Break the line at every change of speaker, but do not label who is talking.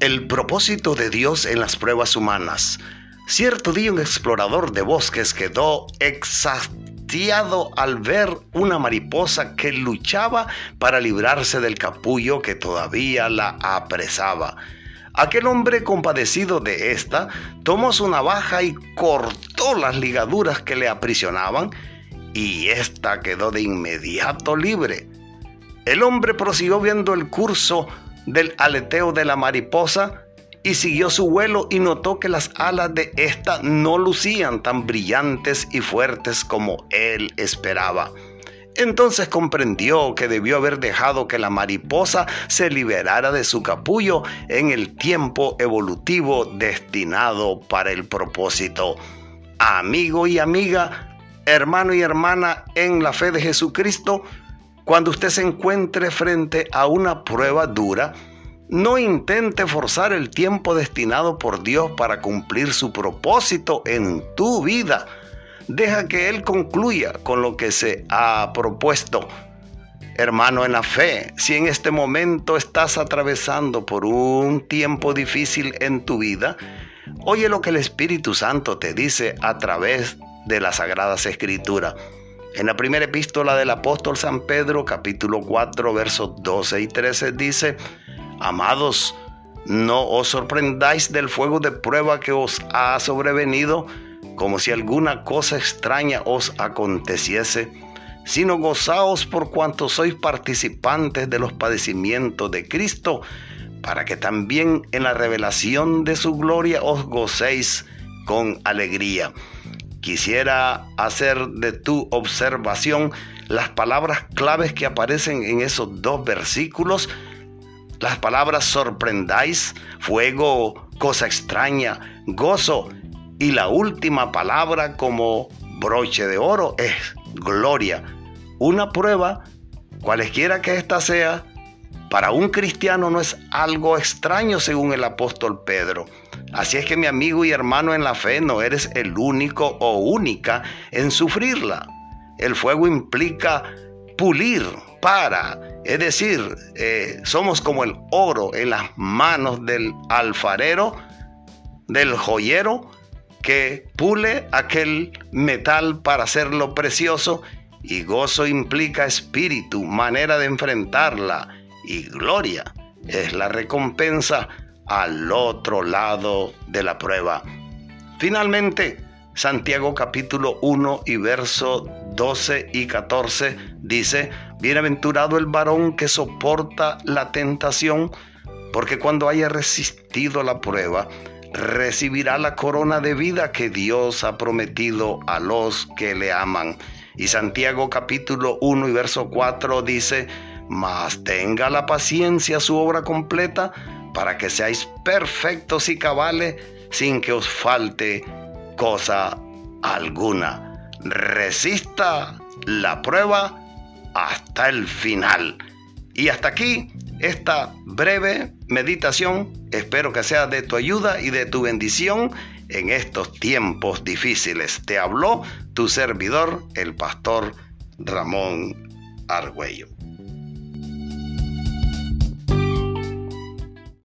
El propósito de Dios en las pruebas humanas. Cierto día un explorador de bosques quedó exhastiado al ver una mariposa que luchaba para librarse del capullo que todavía la apresaba. Aquel hombre compadecido de esta tomó su navaja y cortó las ligaduras que le aprisionaban y ésta quedó de inmediato libre. El hombre prosiguió viendo el curso del aleteo de la mariposa y siguió su vuelo y notó que las alas de ésta no lucían tan brillantes y fuertes como él esperaba. Entonces comprendió que debió haber dejado que la mariposa se liberara de su capullo en el tiempo evolutivo destinado para el propósito. Amigo y amiga, hermano y hermana en la fe de Jesucristo, cuando usted se encuentre frente a una prueba dura, no intente forzar el tiempo destinado por Dios para cumplir su propósito en tu vida. Deja que Él concluya con lo que se ha propuesto. Hermano en la fe, si en este momento estás atravesando por un tiempo difícil en tu vida, oye lo que el Espíritu Santo te dice a través de las Sagradas Escrituras. En la primera epístola del apóstol San Pedro, capítulo 4, versos 12 y 13, dice, Amados, no os sorprendáis del fuego de prueba que os ha sobrevenido, como si alguna cosa extraña os aconteciese, sino gozaos por cuanto sois participantes de los padecimientos de Cristo, para que también en la revelación de su gloria os gocéis con alegría. Quisiera hacer de tu observación las palabras claves que aparecen en esos dos versículos. Las palabras sorprendáis, fuego, cosa extraña, gozo. Y la última palabra como broche de oro es gloria. Una prueba, cualesquiera que ésta sea, para un cristiano no es algo extraño según el apóstol Pedro. Así es que mi amigo y hermano en la fe no eres el único o única en sufrirla. El fuego implica pulir para, es decir, eh, somos como el oro en las manos del alfarero, del joyero, que pule aquel metal para hacerlo precioso y gozo implica espíritu, manera de enfrentarla y gloria es la recompensa al otro lado de la prueba. Finalmente, Santiago capítulo 1 y verso 12 y 14 dice, Bienaventurado el varón que soporta la tentación, porque cuando haya resistido la prueba, recibirá la corona de vida que Dios ha prometido a los que le aman. Y Santiago capítulo 1 y verso 4 dice, Mas tenga la paciencia su obra completa, para que seáis perfectos y cabales sin que os falte cosa alguna. Resista la prueba hasta el final. Y hasta aquí esta breve meditación. Espero que sea de tu ayuda y de tu bendición en estos tiempos difíciles. Te habló tu servidor, el pastor Ramón Argüello.